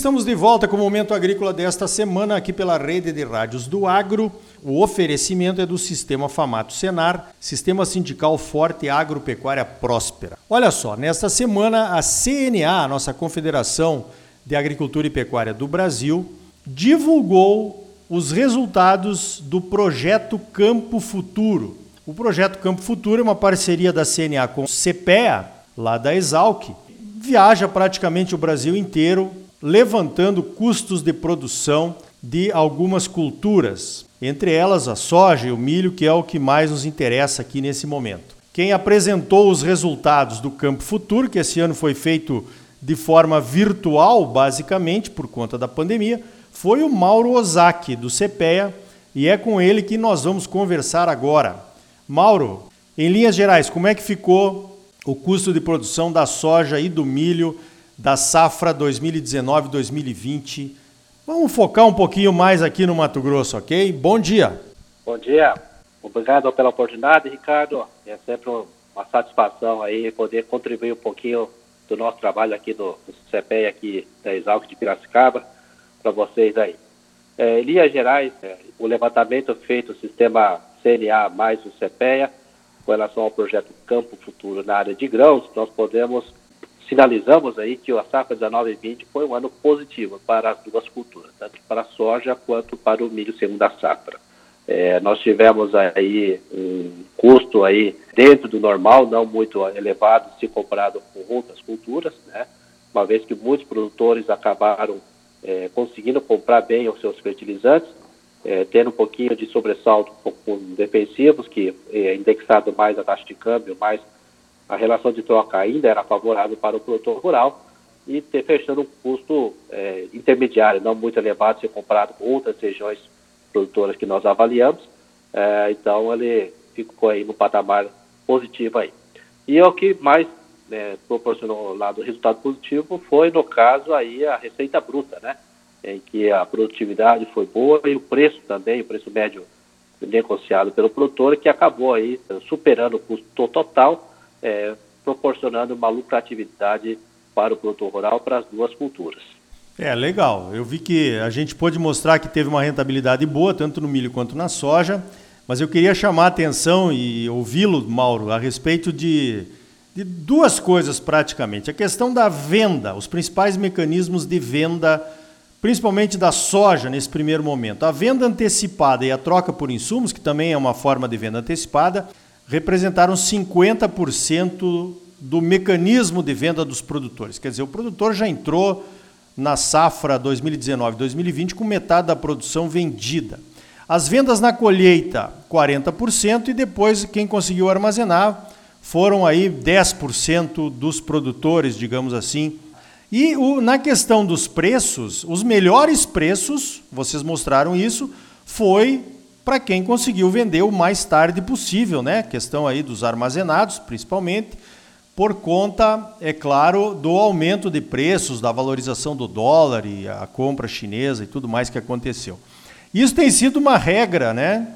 estamos de volta com o Momento Agrícola desta semana aqui pela rede de rádios do Agro. O oferecimento é do Sistema Famato Senar, Sistema Sindical Forte e Agropecuária Próspera. Olha só, nesta semana a CNA, a nossa Confederação de Agricultura e Pecuária do Brasil, divulgou os resultados do projeto Campo Futuro. O projeto Campo Futuro é uma parceria da CNA com o CPEA, lá da Exalc, viaja praticamente o Brasil inteiro levantando custos de produção de algumas culturas, entre elas a soja e o milho, que é o que mais nos interessa aqui nesse momento. Quem apresentou os resultados do Campo Futuro, que esse ano foi feito de forma virtual, basicamente, por conta da pandemia, foi o Mauro Ozaki, do CPEA, e é com ele que nós vamos conversar agora. Mauro, em linhas gerais, como é que ficou o custo de produção da soja e do milho da safra 2019-2020. Vamos focar um pouquinho mais aqui no Mato Grosso, ok? Bom dia. Bom dia. Obrigado pela oportunidade, Ricardo. É sempre uma satisfação aí poder contribuir um pouquinho do nosso trabalho aqui do, do CPE aqui da Exalc de Piracicaba para vocês aí. É, em linhas gerais, é, o levantamento feito no sistema CNA mais o CPEA com relação ao projeto Campo Futuro na área de grãos, nós podemos sinalizamos aí que a safra 19 e 20 foi um ano positivo para as duas culturas, tanto para a soja quanto para o milho segunda safra. É, nós tivemos aí um custo aí dentro do normal, não muito elevado se comparado com outras culturas, né? uma vez que muitos produtores acabaram é, conseguindo comprar bem os seus fertilizantes, é, tendo um pouquinho de sobressalto com defensivos, que é indexado mais a taxa de câmbio, mais a relação de troca ainda era favorável para o produtor rural e ter fechando um custo é, intermediário, não muito elevado, se comparado com outras regiões produtoras que nós avaliamos. É, então, ele ficou aí no patamar positivo aí. E o que mais né, proporcionou lá do resultado positivo foi, no caso, aí a receita bruta, né? Em que a produtividade foi boa e o preço também, o preço médio negociado pelo produtor, que acabou aí superando o custo total é, proporcionando uma lucratividade para o produtor rural para as duas culturas. É, legal. Eu vi que a gente pôde mostrar que teve uma rentabilidade boa, tanto no milho quanto na soja, mas eu queria chamar a atenção e ouvi-lo, Mauro, a respeito de, de duas coisas praticamente. A questão da venda, os principais mecanismos de venda, principalmente da soja nesse primeiro momento. A venda antecipada e a troca por insumos, que também é uma forma de venda antecipada, representaram 50% do mecanismo de venda dos produtores. Quer dizer, o produtor já entrou na safra 2019-2020 com metade da produção vendida. As vendas na colheita, 40%, e depois quem conseguiu armazenar foram aí 10% dos produtores, digamos assim. E o, na questão dos preços, os melhores preços, vocês mostraram isso, foi para quem conseguiu vender o mais tarde possível, né? Questão aí dos armazenados, principalmente, por conta, é claro, do aumento de preços, da valorização do dólar e a compra chinesa e tudo mais que aconteceu. Isso tem sido uma regra, né,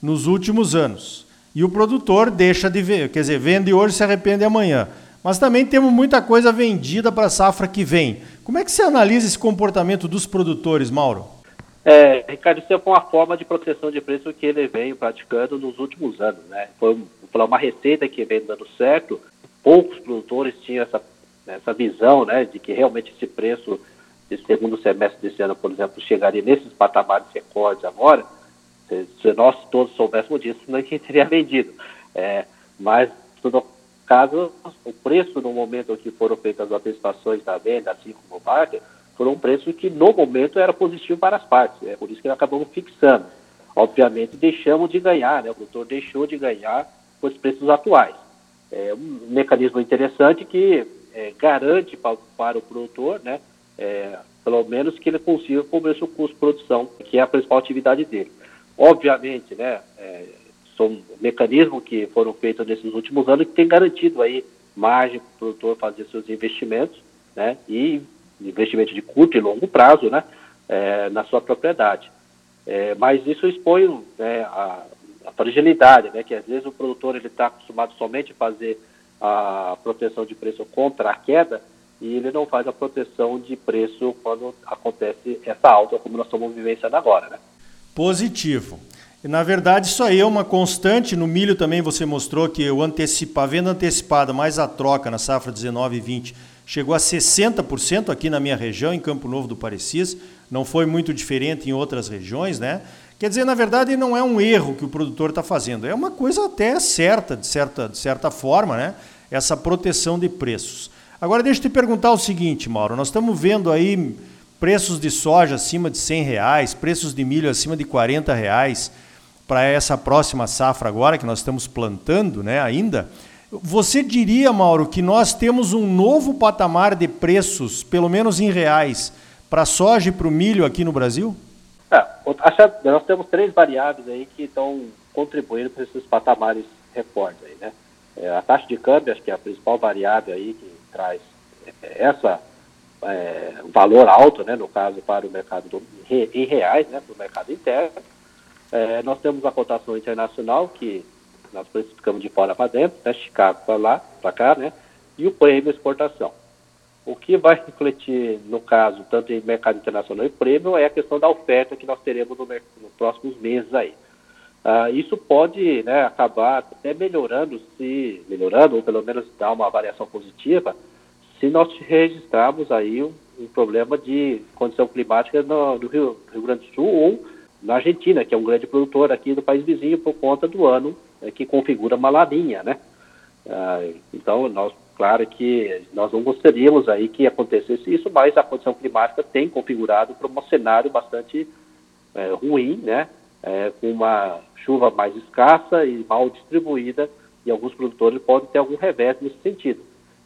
nos últimos anos. E o produtor deixa de ver, quer dizer, vende hoje se arrepende amanhã. Mas também temos muita coisa vendida para a safra que vem. Como é que você analisa esse comportamento dos produtores, Mauro? É, Ricardo, isso foi uma forma de proteção de preço que ele vem praticando nos últimos anos, né? Foi uma receita que vem dando certo. Poucos produtores tinham essa, essa visão, né, de que realmente esse preço de segundo semestre desse ano, por exemplo, chegaria nesses patamares recordes agora. Se, se nós todos soubéssemos disso, ninguém teria vendido. É, mas, no caso, o preço no momento que foram feitas as antecipações da venda, assim como o barter, foram um preço que no momento era positivo para as partes, é por isso que acabamos fixando. Obviamente deixamos de ganhar, né? o produtor deixou de ganhar com os preços atuais. É um mecanismo interessante que é, garante para, para, o produtor, né, é, pelo menos que ele consiga cobrir seu custo de produção, que é a principal atividade dele. Obviamente, né, é, são mecanismos que foram feitos nesses últimos anos que tem garantido aí margem para o produtor fazer seus investimentos, né, e investimento de curto e longo prazo, né, é, na sua propriedade. É, mas isso expõe né, a, a, fragilidade, né, que às vezes o produtor ele está acostumado somente a fazer a proteção de preço contra a queda e ele não faz a proteção de preço quando acontece essa alta, como nós estamos vivenciando agora. Né? Positivo. Na verdade, isso aí é uma constante. No milho também você mostrou que o antecipa, a venda antecipada mais a troca na safra 19 e 20 chegou a 60% aqui na minha região, em Campo Novo do Parecis. Não foi muito diferente em outras regiões, né? Quer dizer, na verdade, não é um erro que o produtor está fazendo, é uma coisa até certa, de certa, de certa forma, né? Essa proteção de preços. Agora, deixa eu te perguntar o seguinte, Mauro: nós estamos vendo aí preços de soja acima de 100 reais, preços de milho acima de 40 reais para essa próxima safra agora que nós estamos plantando, né, ainda. Você diria, Mauro, que nós temos um novo patamar de preços, pelo menos em reais, para soja e para o milho aqui no Brasil? É, nós temos três variáveis aí que estão contribuindo para esses patamares recordes aí, né? É, a taxa de câmbio, acho que é a principal variável aí que traz é, essa é, valor alto, né, no caso para o mercado do, em reais, né, para o mercado interno. É, nós temos a cotação internacional, que nós precificamos de fora para dentro, né, Chicago para lá, para cá, né, e o prêmio exportação. O que vai refletir, no caso, tanto em mercado internacional e prêmio, é a questão da oferta que nós teremos no, nos próximos meses aí. Ah, isso pode né, acabar até melhorando, se melhorando, ou pelo menos dar uma variação positiva, se nós registrarmos aí um, um problema de condição climática no, no Rio, Rio Grande do Sul ou na Argentina, que é um grande produtor aqui do país vizinho por conta do ano é, que configura uma laninha, né? Ah, então, nós, claro que nós não gostaríamos aí que acontecesse isso, mas a condição climática tem configurado para um cenário bastante é, ruim, né? É, com uma chuva mais escassa e mal distribuída, e alguns produtores podem ter algum revés nesse sentido.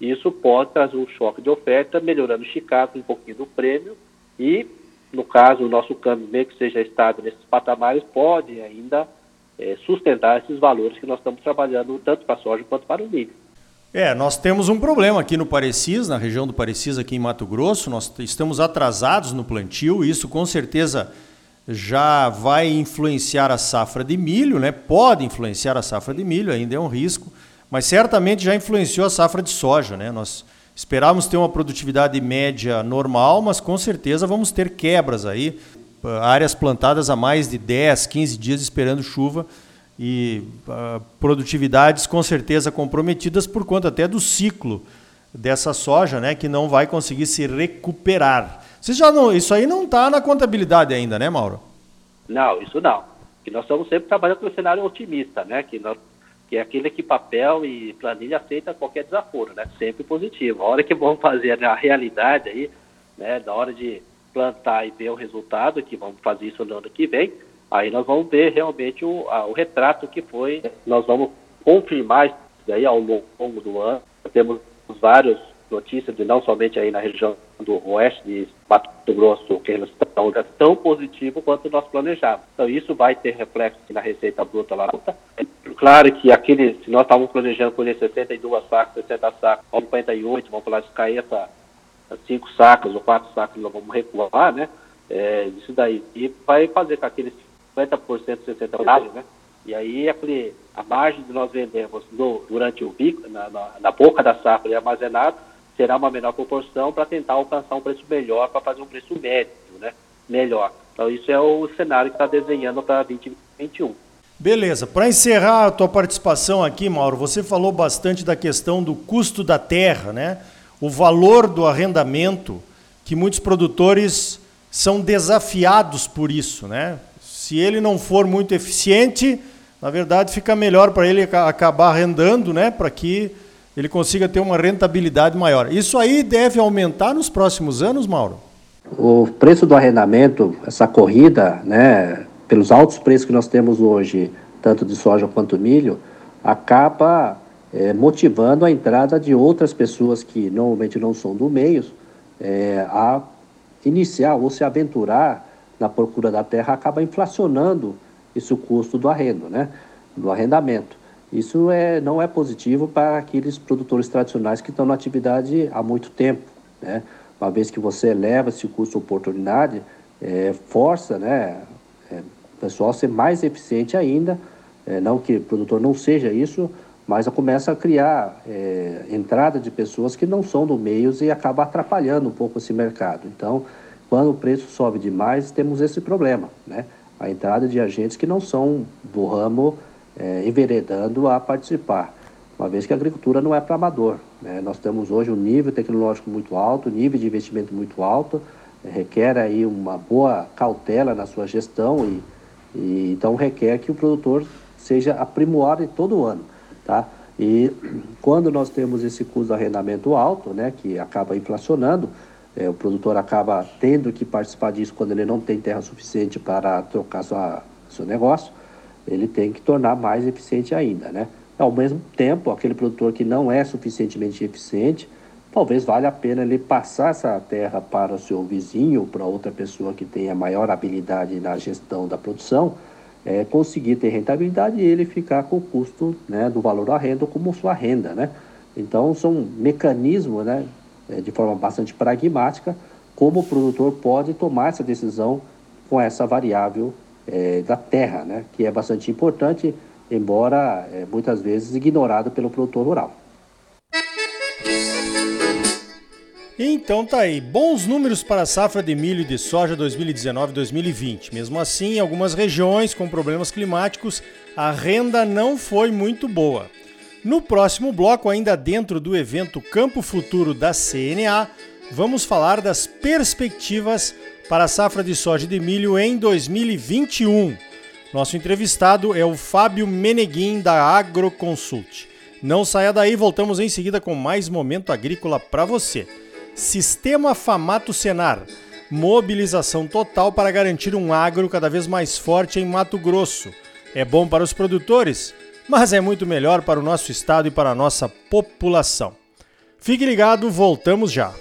Isso pode trazer um choque de oferta, melhorando o Chicago um pouquinho do prêmio e no caso, o nosso câmbio, mesmo que seja estável nesses patamares, pode ainda é, sustentar esses valores que nós estamos trabalhando tanto para a soja quanto para o milho. É, nós temos um problema aqui no Parecis, na região do Parecis, aqui em Mato Grosso. Nós estamos atrasados no plantio, e isso com certeza já vai influenciar a safra de milho, né? Pode influenciar a safra de milho, ainda é um risco, mas certamente já influenciou a safra de soja, né? Nós Esperávamos ter uma produtividade média normal, mas com certeza vamos ter quebras aí. Áreas plantadas há mais de 10, 15 dias esperando chuva e uh, produtividades com certeza comprometidas por conta até do ciclo dessa soja, né, que não vai conseguir se recuperar. Já não, isso aí não está na contabilidade ainda, né, Mauro? Não, isso não. E nós estamos sempre trabalhando com um cenário otimista, né, que nós que é aquele que papel e planilha aceita qualquer desaforo, né? Sempre positivo. A hora que vamos fazer a realidade aí, né? Na hora de plantar e ver o resultado, que vamos fazer isso no ano que vem, aí nós vamos ver realmente o, a, o retrato que foi. Nós vamos confirmar isso aí ao longo do ano. Temos vários notícias, de não somente aí na região do oeste de Mato Grosso, que eles estão tão positivo quanto nós planejávamos. Então isso vai ter reflexo na receita bruta lá. Claro que aquele, se nós estávamos planejando colher 62 sacos, 60 sacos, 58, vamos falar, se cair essa 5 sacos ou 4 sacos, nós vamos recuar, né? É, isso daí. E vai fazer com aqueles 50%, 60%, né? E aí aquele, a margem de nós vendermos no, durante o bico, na, na, na boca da safra e armazenado, será uma menor proporção para tentar alcançar um preço melhor, para fazer um preço médio, né? Melhor. Então isso é o cenário que está desenhando para 2021. Beleza. Para encerrar a tua participação aqui, Mauro, você falou bastante da questão do custo da terra, né? O valor do arrendamento, que muitos produtores são desafiados por isso, né? Se ele não for muito eficiente, na verdade fica melhor para ele acabar arrendando, né? Para que ele consiga ter uma rentabilidade maior. Isso aí deve aumentar nos próximos anos, Mauro? O preço do arrendamento, essa corrida, né, pelos altos preços que nós temos hoje, tanto de soja quanto milho, acaba é, motivando a entrada de outras pessoas que normalmente não são do meio é, a iniciar ou se aventurar na procura da terra, acaba inflacionando esse custo do arrendo, né, do arrendamento. Isso é, não é positivo para aqueles produtores tradicionais que estão na atividade há muito tempo, né? Uma vez que você eleva esse custo-oportunidade, é, força né, pessoal ser mais eficiente ainda, é, não que o produtor não seja isso, mas começa a criar é, entrada de pessoas que não são do meio e acaba atrapalhando um pouco esse mercado. Então, quando o preço sobe demais, temos esse problema, né? A entrada de agentes que não são do ramo é, enveredando a participar, uma vez que a agricultura não é para amador. Né? Nós temos hoje um nível tecnológico muito alto, nível de investimento muito alto, é, requer aí uma boa cautela na sua gestão e, e então requer que o produtor seja aprimorado todo ano, tá? E quando nós temos esse custo de arrendamento alto, né, que acaba inflacionando, é, o produtor acaba tendo que participar disso quando ele não tem terra suficiente para trocar sua, seu negócio, ele tem que tornar mais eficiente ainda, né? Ao mesmo tempo, aquele produtor que não é suficientemente eficiente, talvez valha a pena ele passar essa terra para o seu vizinho, para outra pessoa que tenha maior habilidade na gestão da produção, é, conseguir ter rentabilidade e ele ficar com o custo né, do valor da renda como sua renda, né? Então, são mecanismos, né, é, de forma bastante pragmática, como o produtor pode tomar essa decisão com essa variável é, da terra, né, que é bastante importante, embora é, muitas vezes ignorado pelo produtor rural. Então tá aí, bons números para a safra de milho e de soja 2019-2020. Mesmo assim, em algumas regiões com problemas climáticos, a renda não foi muito boa. No próximo bloco, ainda dentro do evento Campo Futuro da CNA, vamos falar das perspectivas para a safra de soja e de milho em 2021. Nosso entrevistado é o Fábio Meneguin da Agroconsult. Não saia daí, voltamos em seguida com mais momento agrícola para você. Sistema Famato Senar. Mobilização total para garantir um agro cada vez mais forte em Mato Grosso. É bom para os produtores, mas é muito melhor para o nosso estado e para a nossa população. Fique ligado, voltamos já.